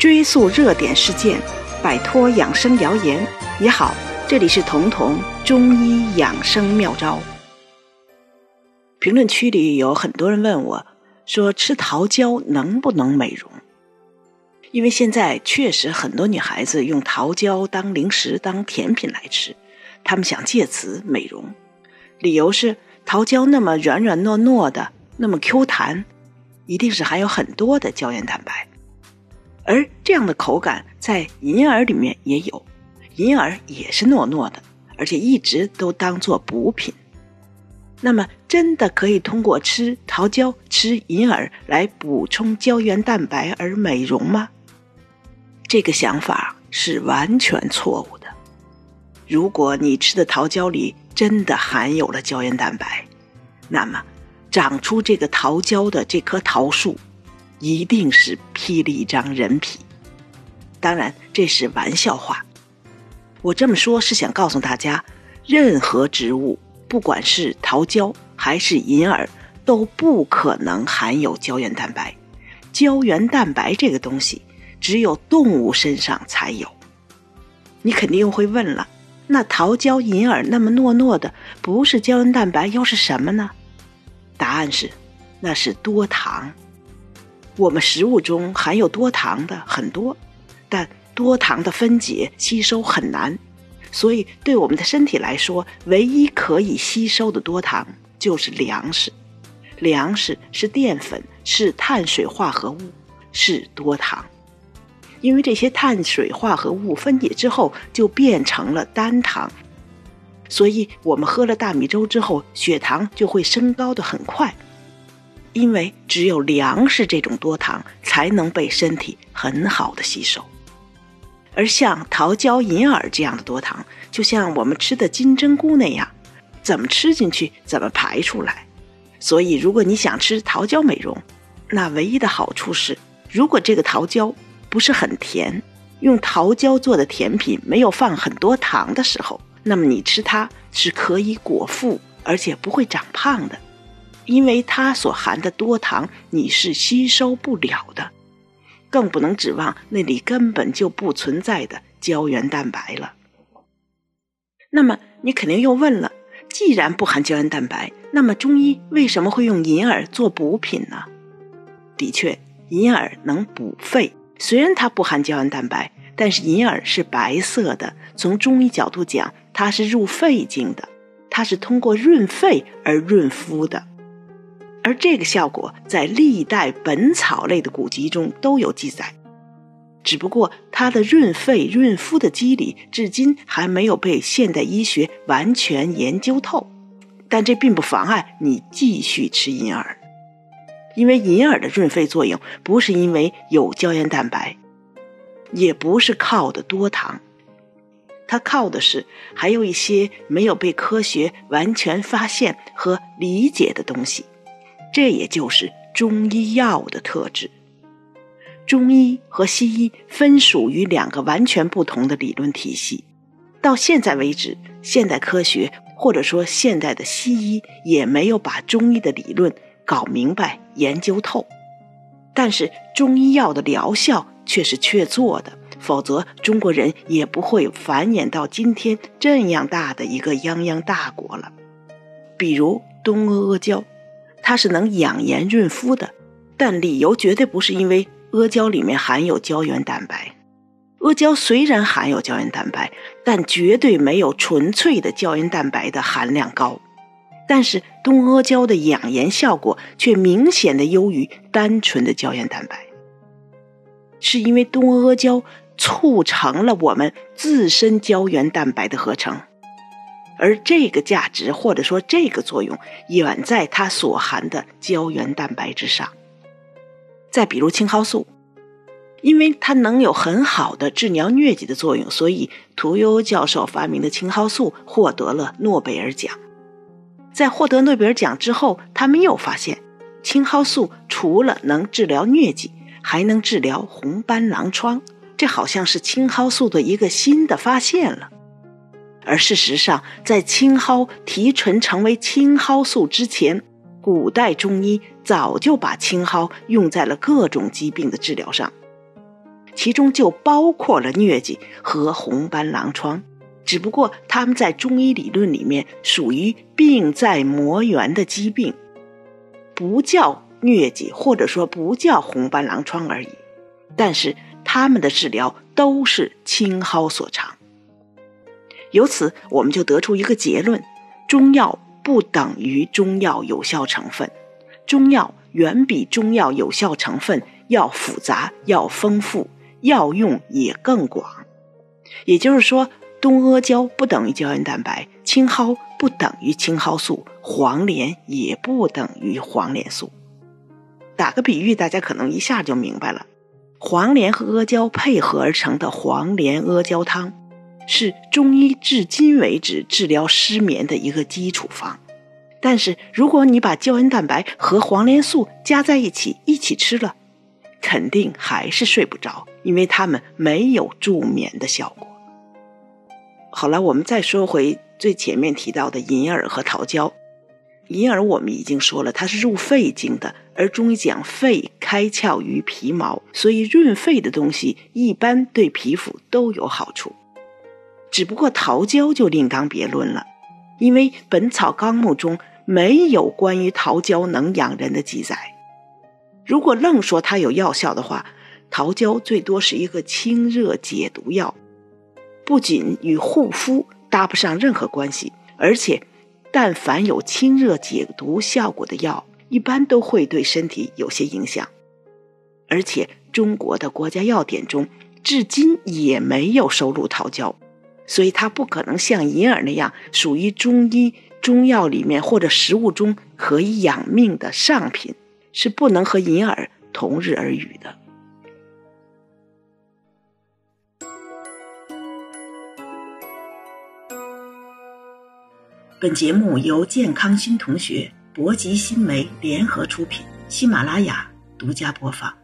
追溯热点事件，摆脱养生谣言。你好，这里是彤彤中医养生妙招。评论区里有很多人问我，说吃桃胶能不能美容？因为现在确实很多女孩子用桃胶当零食、当甜品来吃，她们想借此美容，理由是桃胶那么软软糯糯的，那么 Q 弹，一定是含有很多的胶原蛋白，而这样的口感在银耳里面也有，银耳也是糯糯的，而且一直都当做补品。那么，真的可以通过吃桃胶、吃银耳来补充胶原蛋白而美容吗？这个想法是完全错误的。如果你吃的桃胶里真的含有了胶原蛋白，那么长出这个桃胶的这棵桃树，一定是披了一张人皮。当然，这是玩笑话。我这么说，是想告诉大家，任何植物，不管是桃胶还是银耳，都不可能含有胶原蛋白。胶原蛋白这个东西。只有动物身上才有。你肯定会问了，那桃胶、银耳那么糯糯的，不是胶原蛋白又是什么呢？答案是，那是多糖。我们食物中含有多糖的很多，但多糖的分解吸收很难，所以对我们的身体来说，唯一可以吸收的多糖就是粮食。粮食是淀粉，是碳水化合物，是多糖。因为这些碳水化合物分解之后就变成了单糖，所以我们喝了大米粥之后，血糖就会升高的很快。因为只有粮食这种多糖才能被身体很好的吸收，而像桃胶、银耳这样的多糖，就像我们吃的金针菇那样，怎么吃进去怎么排出来。所以，如果你想吃桃胶美容，那唯一的好处是，如果这个桃胶。不是很甜，用桃胶做的甜品没有放很多糖的时候，那么你吃它是可以果腹，而且不会长胖的，因为它所含的多糖你是吸收不了的，更不能指望那里根本就不存在的胶原蛋白了。那么你肯定又问了，既然不含胶原蛋白，那么中医为什么会用银耳做补品呢？的确，银耳能补肺。虽然它不含胶原蛋白，但是银耳是白色的。从中医角度讲，它是入肺经的，它是通过润肺而润肤的。而这个效果在历代本草类的古籍中都有记载，只不过它的润肺润肤的机理至今还没有被现代医学完全研究透。但这并不妨碍你继续吃银耳。因为银耳的润肺作用不是因为有胶原蛋白，也不是靠的多糖，它靠的是还有一些没有被科学完全发现和理解的东西，这也就是中医药的特质。中医和西医分属于两个完全不同的理论体系，到现在为止，现代科学或者说现代的西医也没有把中医的理论。搞明白、研究透，但是中医药的疗效却是确凿的，否则中国人也不会繁衍到今天这样大的一个泱泱大国了。比如东阿阿胶，它是能养颜润肤的，但理由绝对不是因为阿胶里面含有胶原蛋白。阿胶虽然含有胶原蛋白，但绝对没有纯粹的胶原蛋白的含量高。但是东阿胶的养颜效果却明显的优于单纯的胶原蛋白，是因为东阿胶促成了我们自身胶原蛋白的合成，而这个价值或者说这个作用远在它所含的胶原蛋白之上。再比如青蒿素，因为它能有很好的治疗疟疾的作用，所以屠呦呦教授发明的青蒿素获得了诺贝尔奖。在获得诺贝尔奖之后，他们又发现，青蒿素除了能治疗疟疾，还能治疗红斑狼疮。这好像是青蒿素的一个新的发现了。而事实上，在青蒿提纯成为青蒿素之前，古代中医早就把青蒿用在了各种疾病的治疗上。其中就包括了疟疾和红斑狼疮。只不过它们在中医理论里面属于病在膜源的疾病，不叫疟疾，或者说不叫红斑狼疮而已。但是他们的治疗都是青蒿所长。由此，我们就得出一个结论：中药不等于中药有效成分，中药远比中药有效成分要复杂、要丰富，药用也更广。也就是说，冬阿胶不等于胶原蛋白，青蒿不等于青蒿素，黄连也不等于黄连素。打个比喻，大家可能一下就明白了：黄连和阿胶配合而成的黄连阿胶汤。是中医至今为止治疗失眠的一个基础方，但是如果你把胶原蛋白和黄连素加在一起一起吃了，肯定还是睡不着，因为它们没有助眠的效果。好了，我们再说回最前面提到的银耳和桃胶。银耳我们已经说了，它是入肺经的，而中医讲肺开窍于皮毛，所以润肺的东西一般对皮肤都有好处。只不过桃胶就另当别论了，因为《本草纲目》中没有关于桃胶能养人的记载。如果愣说它有药效的话，桃胶最多是一个清热解毒药，不仅与护肤搭不上任何关系，而且但凡有清热解毒效果的药，一般都会对身体有些影响。而且中国的国家药典中至今也没有收录桃胶。所以它不可能像银耳那样属于中医中药里面或者食物中可以养命的上品，是不能和银耳同日而语的。本节目由健康新同学、博吉新媒联合出品，喜马拉雅独家播放。